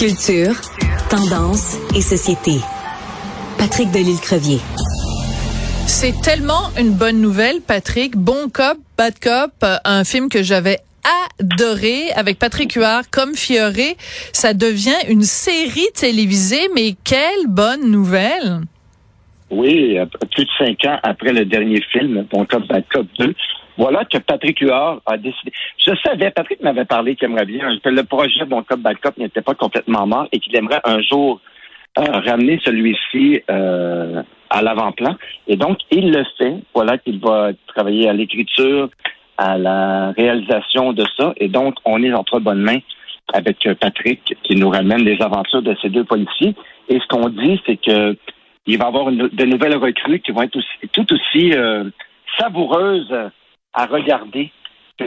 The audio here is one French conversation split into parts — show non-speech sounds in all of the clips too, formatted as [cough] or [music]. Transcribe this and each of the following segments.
Culture, tendance et société. Patrick Delisle-Crevier. C'est tellement une bonne nouvelle, Patrick. Bon cop, bad cop, un film que j'avais adoré avec Patrick Huard comme Fioré. Ça devient une série télévisée, mais quelle bonne nouvelle! Oui, plus de cinq ans après le dernier film, Bon Cop, Bad Cop 2, voilà que Patrick Huard a décidé. Je savais, Patrick m'avait parlé qu'il aimerait bien que le projet Bon Cop, Cop n'était pas complètement mort et qu'il aimerait un jour euh, ramener celui-ci euh, à l'avant-plan. Et donc, il le fait. Voilà qu'il va travailler à l'écriture, à la réalisation de ça. Et donc, on est entre bonnes mains avec Patrick qui nous ramène les aventures de ces deux policiers. Et ce qu'on dit, c'est que il va y avoir de nouvelles recrues qui vont être tout aussi euh, savoureuses à regarder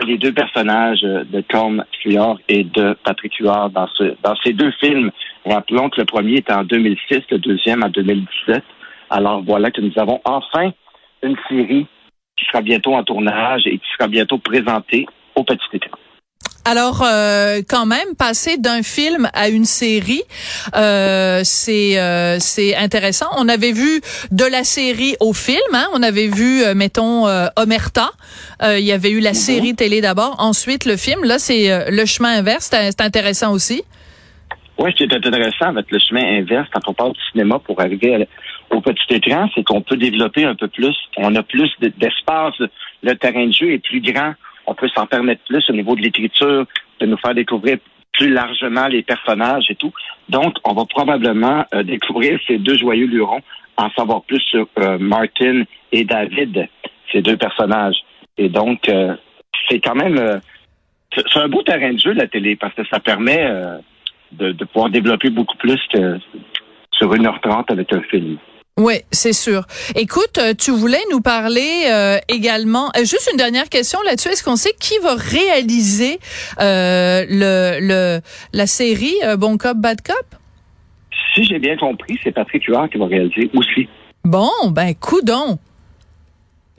les deux personnages de Tom Flior et de Patrick Huard dans, ce, dans ces deux films. Rappelons que le premier est en 2006, le deuxième en 2017. Alors voilà que nous avons enfin une série qui sera bientôt en tournage et qui sera bientôt présentée au petit écran. Alors, euh, quand même, passer d'un film à une série, euh, c'est euh, c'est intéressant. On avait vu de la série au film, hein? on avait vu, euh, mettons, euh, Omerta. il y avait eu la mhm. série télé d'abord, ensuite le film. Là, c'est le chemin inverse. C'est intéressant aussi. Oui, ce qui est intéressant avec le chemin inverse quand on parle du cinéma pour arriver au petit écran, c'est qu'on peut développer un peu plus. On a plus d'espace. Le terrain de jeu est plus grand on peut s'en permettre plus au niveau de l'écriture, de nous faire découvrir plus largement les personnages et tout. Donc, on va probablement euh, découvrir ces deux joyeux lurons, en savoir plus sur euh, Martin et David, ces deux personnages. Et donc, euh, c'est quand même... c'est un beau terrain de jeu, la télé, parce que ça permet de, de pouvoir développer beaucoup plus que sur 1h30 avec un film. Oui, c'est sûr. Écoute, euh, tu voulais nous parler euh, également, euh, juste une dernière question là-dessus, est-ce qu'on sait qui va réaliser le, le la série Bon Cop, Bad Cop? Si j'ai bien compris, c'est Patrick Huard qui va réaliser aussi. Bon, ben coudon.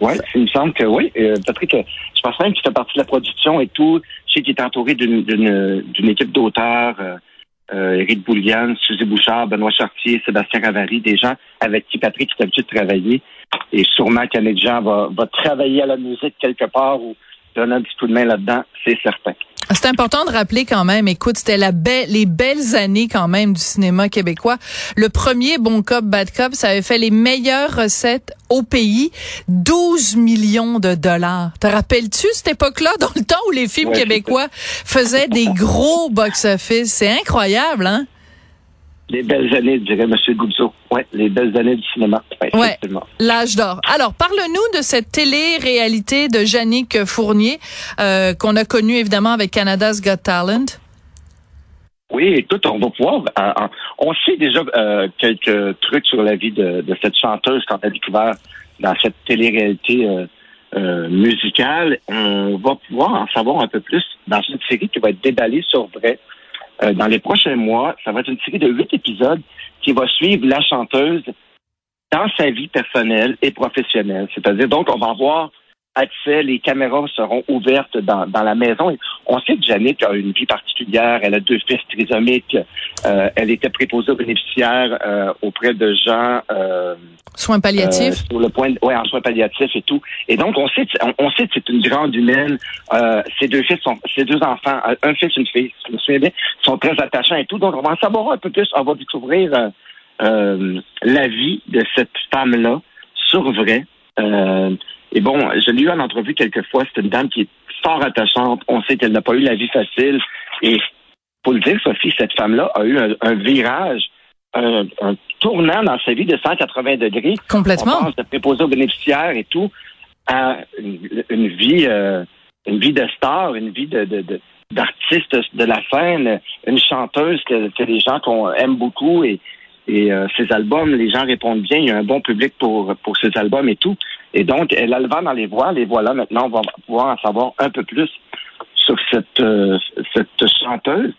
Oui, il me semble que oui. Patrick, je pense même qu'il fait partie de la production et tout. Je sais qu'il est entouré d'une équipe d'auteurs euh, Éric Boulian, Suzy Bouchard, Benoît Chartier, Sébastien Ravary, des gens avec qui Patrick est habitué de travailler. Et sûrement de gens va, va travailler à la musique quelque part ou donner un petit coup de main là-dedans, c'est certain. C'est important de rappeler quand même, écoute, c'était la belle, les belles années quand même du cinéma québécois. Le premier Bon Cop, Bad Cop, ça avait fait les meilleures recettes au pays, 12 millions de dollars. Te rappelles-tu cette époque-là, dans le temps où les films québécois faisaient des gros box-office? C'est incroyable, hein? Les belles années, dirait M. Goudzo. Oui, les belles années du cinéma. Ouais, l'âge d'or. Alors, parle-nous de cette télé-réalité de Jannick Fournier euh, qu'on a connue évidemment avec Canada's Got Talent. Oui, écoute, on va pouvoir. Euh, on sait déjà euh, quelques trucs sur la vie de, de cette chanteuse qu'on a découvert dans cette télé-réalité musicale. On va pouvoir en savoir un peu plus dans une série qui va être déballée sur vrai euh, dans les prochains mois. Ça va être une série de huit épisodes qui va suivre la chanteuse dans sa vie personnelle et professionnelle. C'est-à-dire, donc, on va voir accès, les caméras seront ouvertes dans, dans la maison. On sait que Janet a une vie particulière, elle a deux fils trisomiques, euh, elle était préposée aux bénéficiaires euh, auprès de gens... Euh, soins palliatifs? Sur le point, de, ouais, en soins palliatifs et tout. Et donc, on sait, on, sait que c'est une grande humaine. Ces deux fils sont, ces deux enfants, un fils, une fille, je me souviens bien, sont très attachants et tout. Donc, on va en savoir un peu plus. On va découvrir la vie de cette femme-là sur vrai. Euh, et bon, je l'ai eu en entrevue quelques fois. C'est une dame qui est fort attachante. On sait qu'elle n'a pas eu la vie facile. Et pour le dire, Sophie, cette femme-là a eu un, virage, un, tournant dans sa vie de 180 degrés. Complètement. On pense de préposer aux bénéficiaires et tout à une, vie, euh, une vie de star, une vie de, de, d'artiste de la scène, une chanteuse que, que les gens qu'on aime beaucoup et, et euh, ses albums, les gens répondent bien, il y a un bon public pour, pour ses albums et tout. Et donc, elle a le vent dans les voix. Les voilà, maintenant, on va pouvoir en savoir un peu plus sur cette, euh, cette chanteuse.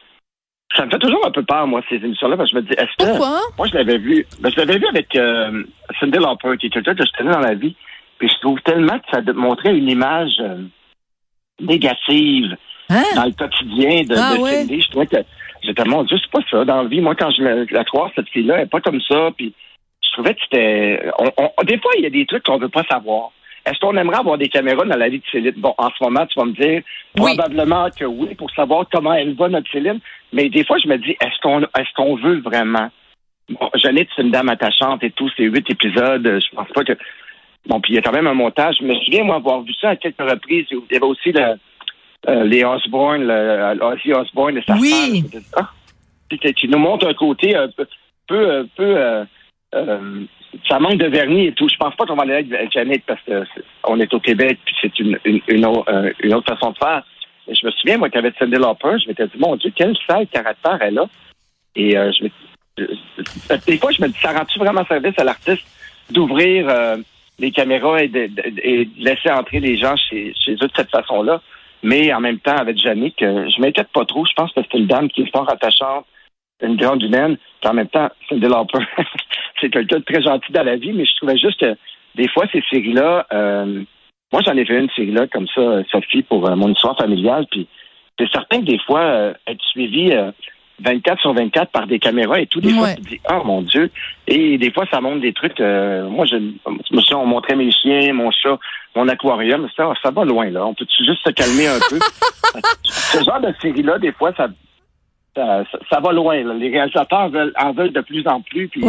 Ça me fait toujours un peu peur, moi, ces émissions-là, parce que je me dis, est-ce que... Pourquoi? Moi, je l'avais vu. Ben, je l'avais vu avec euh, Cindy Lauper, qui est quelqu'un que je connais dans la vie. Puis je trouve tellement que ça montrait une image euh, négative hein? dans le quotidien de, ah Cindy. Je trouvais que J'étais, mon Dieu, c'est pas ça dans la vie. Moi, quand je la, la croise, cette fille-là, elle est pas comme ça. Puis je trouvais que c'était... des fois, il y a des trucs qu'on veut pas savoir. Est-ce qu'on aimerait avoir des caméras dans la vie de Céline? Bon, en ce moment, tu vas me dire probablement que oui, pour savoir comment elle va, notre Céline. Mais des fois, je me dis, est-ce qu'on est-ce qu'on veut vraiment? Bon, Jeannette, c'est une dame attachante et tous ces huit épisodes. Je pense pas que. Bon, puis il y a quand même un montage. Je me souviens, moi, avoir vu ça à quelques reprises. Il y avait aussi le, euh, les Osborne, le, Ozzy Osbourne et sa oui. femme. Ah, qui nous montre un côté un peu, peu, peu euh, euh, ça manque de vernis et tout. Je pense pas qu'on va aller avec Janet parce qu'on est au Québec puis c'est une, une, une, autre façon de faire. je me souviens, moi, qu'avec Cindy Lauper, je m'étais dit, mon Dieu, quel sale caractère elle a. Et je me des fois, je me dis, ça rend-tu vraiment service à l'artiste d'ouvrir euh, les caméras et de, laisser entrer les gens chez, chez eux de cette façon-là? Mais en même temps, avec Jannick, euh, je m'inquiète pas trop. Je pense que c'est une dame qui est fort attachante, une grande humaine. Puis en même temps, c'est [laughs] c'est quelqu'un de très gentil dans la vie, mais je trouvais juste que des fois, ces séries-là, euh, moi, j'en ai fait une série-là comme ça, Sophie, pour mon histoire familiale. Puis c'est certain que des fois, être suivi 24 sur 24 par des caméras et tout. Des fois, tu te dis, oh mon Dieu. Et des fois, ça montre des trucs. Euh, moi, je, me suis, on montrait mes chiens, mon chat, mon aquarium. Ça, ça va loin, là. On peut juste se calmer un peu? [laughs] Ce genre de série-là, des fois, ça, ça, va loin. Les réalisateurs veulent, en veulent de plus en plus. Puis,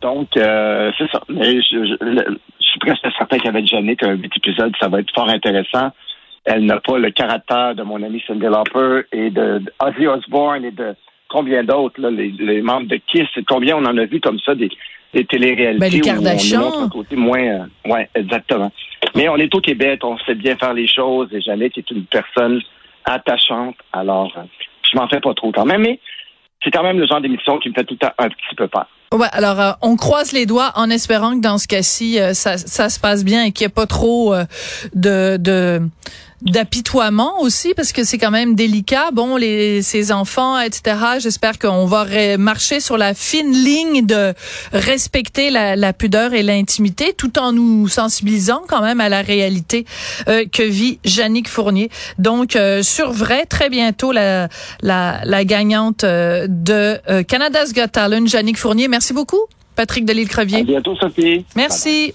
Donc, euh, c'est ça. Mais je, suis presque certain qu'avec Janet, un petit épisode, ça va être fort intéressant. Elle n'a pas le caractère de mon ami Cindy Lauper et de, Ozzy Osbourne et de combien d'autres, les, membres de Kiss, combien on en a vu comme ça des, des téléréalités ben, les Kardashians. un côté moins, euh, ouais, exactement. Mais on est au Québec, on sait bien faire les choses et Jeannette est une personne attachante, alors euh, je m'en fais pas trop quand même, mais c'est quand même le genre d'émission qui me fait tout le temps un petit peu peur. Ouais, alors euh, on croise les doigts en espérant que dans ce cas-ci ça, ça se passe bien et qu'il n'y ait pas trop de, de d'apitoiement aussi parce que c'est quand même délicat. Bon, les ces enfants, etc. J'espère qu'on va marcher sur la fine ligne de respecter la, la pudeur et l'intimité, tout en nous sensibilisant quand même à la réalité euh, que vit Jannick Fournier. Donc euh, sur vrai, très bientôt la la, la gagnante euh, de Canada's Got Talent, Jannick Fournier. Merci beaucoup, Patrick Delisle-Crevier. À bientôt, Sophie. Merci.